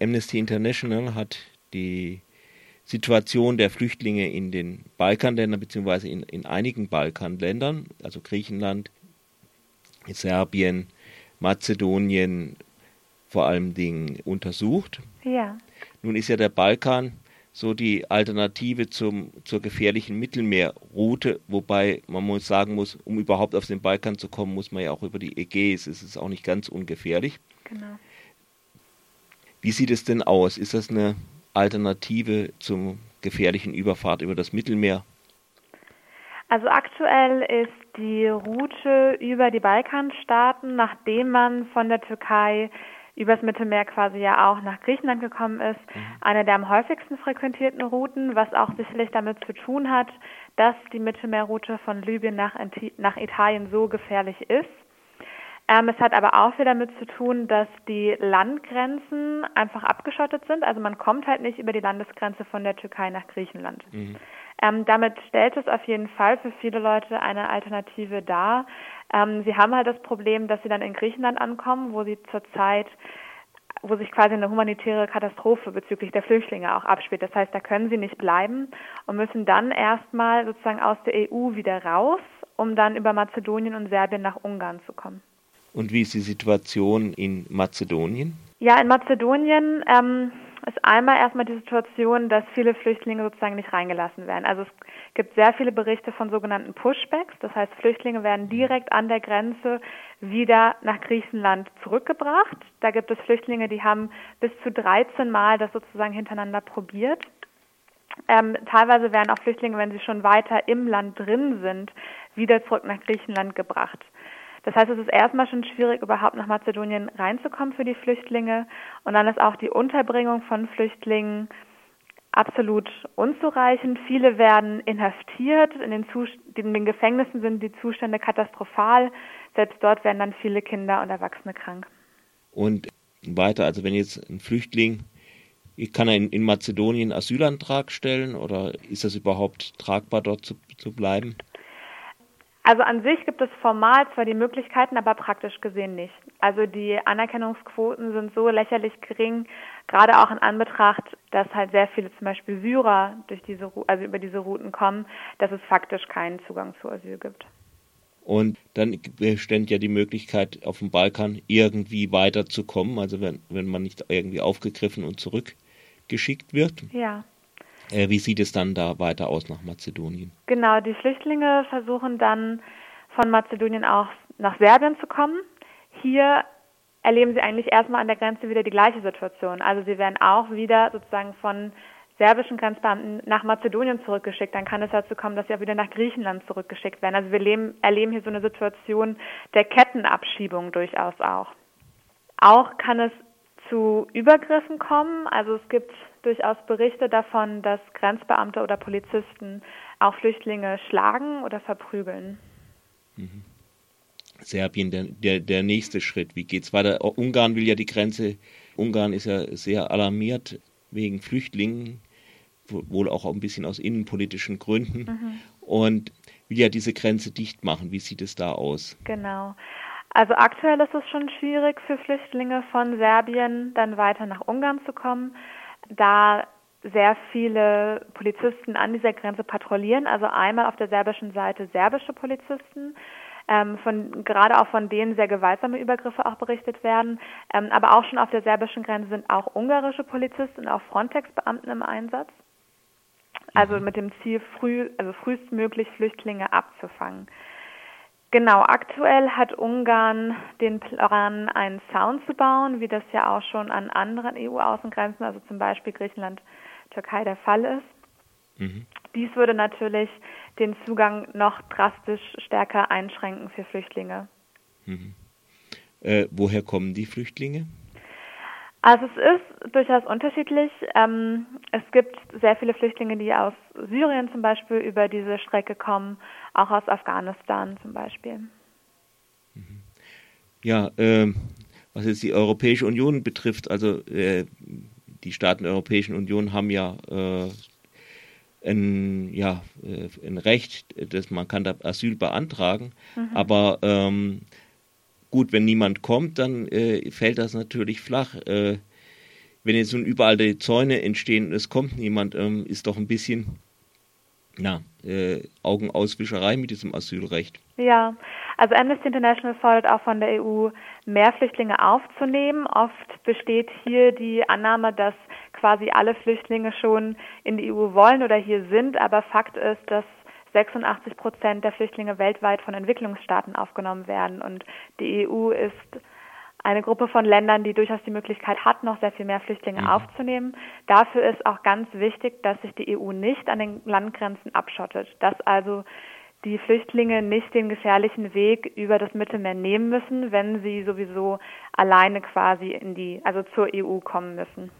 Amnesty International hat die Situation der Flüchtlinge in den Balkanländern beziehungsweise in, in einigen Balkanländern, also Griechenland, Serbien, Mazedonien vor allem Dingen untersucht. Ja. Nun ist ja der Balkan so die Alternative zum, zur gefährlichen Mittelmeerroute, wobei man muss sagen muss, um überhaupt auf den Balkan zu kommen, muss man ja auch über die Ägäis. Es ist auch nicht ganz ungefährlich. Genau. Wie sieht es denn aus? Ist das eine Alternative zum gefährlichen Überfahrt über das Mittelmeer? Also aktuell ist die Route über die Balkanstaaten, nachdem man von der Türkei übers Mittelmeer quasi ja auch nach Griechenland gekommen ist, mhm. eine der am häufigsten frequentierten Routen, was auch sicherlich damit zu tun hat, dass die Mittelmeerroute von Libyen nach, nach Italien so gefährlich ist. Ähm, es hat aber auch viel damit zu tun, dass die Landgrenzen einfach abgeschottet sind. Also man kommt halt nicht über die Landesgrenze von der Türkei nach Griechenland. Mhm. Ähm, damit stellt es auf jeden Fall für viele Leute eine Alternative dar. Ähm, sie haben halt das Problem, dass sie dann in Griechenland ankommen, wo sie zurzeit wo sich quasi eine humanitäre Katastrophe bezüglich der Flüchtlinge auch abspielt. Das heißt, da können sie nicht bleiben und müssen dann erstmal sozusagen aus der EU wieder raus, um dann über Mazedonien und Serbien nach Ungarn zu kommen. Und wie ist die Situation in Mazedonien? Ja, in Mazedonien ähm, ist einmal erstmal die Situation, dass viele Flüchtlinge sozusagen nicht reingelassen werden. Also es gibt sehr viele Berichte von sogenannten Pushbacks. Das heißt, Flüchtlinge werden direkt an der Grenze wieder nach Griechenland zurückgebracht. Da gibt es Flüchtlinge, die haben bis zu 13 Mal das sozusagen hintereinander probiert. Ähm, teilweise werden auch Flüchtlinge, wenn sie schon weiter im Land drin sind, wieder zurück nach Griechenland gebracht. Das heißt, es ist erstmal schon schwierig, überhaupt nach Mazedonien reinzukommen für die Flüchtlinge. Und dann ist auch die Unterbringung von Flüchtlingen absolut unzureichend. Viele werden inhaftiert. In den, in den Gefängnissen sind die Zustände katastrophal. Selbst dort werden dann viele Kinder und Erwachsene krank. Und weiter, also wenn jetzt ein Flüchtling, kann er in, in Mazedonien Asylantrag stellen oder ist das überhaupt tragbar, dort zu, zu bleiben? Also an sich gibt es formal zwar die Möglichkeiten, aber praktisch gesehen nicht. Also die Anerkennungsquoten sind so lächerlich gering, gerade auch in Anbetracht, dass halt sehr viele zum Beispiel Syrer durch diese, also über diese Routen kommen, dass es faktisch keinen Zugang zu Asyl gibt. Und dann bestand ja die Möglichkeit, auf dem Balkan irgendwie weiterzukommen, also wenn, wenn man nicht irgendwie aufgegriffen und zurückgeschickt wird. Ja. Äh, wie sieht es dann da weiter aus nach Mazedonien? Genau, die Flüchtlinge versuchen dann von Mazedonien auch nach Serbien zu kommen. Hier erleben sie eigentlich erstmal an der Grenze wieder die gleiche Situation. Also sie werden auch wieder sozusagen von serbischen Grenzbeamten nach Mazedonien zurückgeschickt. Dann kann es dazu kommen, dass sie auch wieder nach Griechenland zurückgeschickt werden. Also wir leben, erleben hier so eine Situation der Kettenabschiebung durchaus auch. Auch kann es zu Übergriffen kommen. Also es gibt durchaus Berichte davon, dass Grenzbeamte oder Polizisten auch Flüchtlinge schlagen oder verprügeln. Mhm. Serbien, der, der, der nächste Schritt. Wie geht's weiter? Ungarn will ja die Grenze, Ungarn ist ja sehr alarmiert wegen Flüchtlingen, wohl auch ein bisschen aus innenpolitischen Gründen mhm. und will ja diese Grenze dicht machen. Wie sieht es da aus? Genau. Also aktuell ist es schon schwierig für Flüchtlinge von Serbien dann weiter nach Ungarn zu kommen da sehr viele Polizisten an dieser Grenze patrouillieren. Also einmal auf der serbischen Seite serbische Polizisten, ähm, von, gerade auch von denen sehr gewaltsame Übergriffe auch berichtet werden. Ähm, aber auch schon auf der serbischen Grenze sind auch ungarische Polizisten und auch Frontex-Beamten im Einsatz. Also mhm. mit dem Ziel, früh, also frühestmöglich Flüchtlinge abzufangen. Genau, aktuell hat Ungarn den Plan, einen Zaun zu bauen, wie das ja auch schon an anderen EU-Außengrenzen, also zum Beispiel Griechenland, Türkei der Fall ist. Mhm. Dies würde natürlich den Zugang noch drastisch stärker einschränken für Flüchtlinge. Mhm. Äh, woher kommen die Flüchtlinge? Also es ist durchaus unterschiedlich. Ähm, es gibt sehr viele Flüchtlinge, die aus Syrien zum Beispiel über diese Strecke kommen, auch aus Afghanistan zum Beispiel. Mhm. Ja, äh, was jetzt die Europäische Union betrifft, also äh, die Staaten der Europäischen Union haben ja äh, ein, ja, äh, ein Recht, dass man kann da Asyl beantragen, mhm. aber ähm, gut, wenn niemand kommt, dann äh, fällt das natürlich flach. Äh, wenn jetzt nun überall die Zäune entstehen und es kommt niemand, ähm, ist doch ein bisschen na, äh, Augenauswischerei mit diesem Asylrecht. Ja, also Amnesty International fordert auch von der EU, mehr Flüchtlinge aufzunehmen. Oft besteht hier die Annahme, dass quasi alle Flüchtlinge schon in die EU wollen oder hier sind, aber Fakt ist, dass 86 Prozent der Flüchtlinge weltweit von Entwicklungsstaaten aufgenommen werden und die EU ist eine Gruppe von Ländern, die durchaus die Möglichkeit hat, noch sehr viel mehr Flüchtlinge mhm. aufzunehmen. Dafür ist auch ganz wichtig, dass sich die EU nicht an den Landgrenzen abschottet, dass also die Flüchtlinge nicht den gefährlichen Weg über das Mittelmeer nehmen müssen, wenn sie sowieso alleine quasi in die, also zur EU kommen müssen.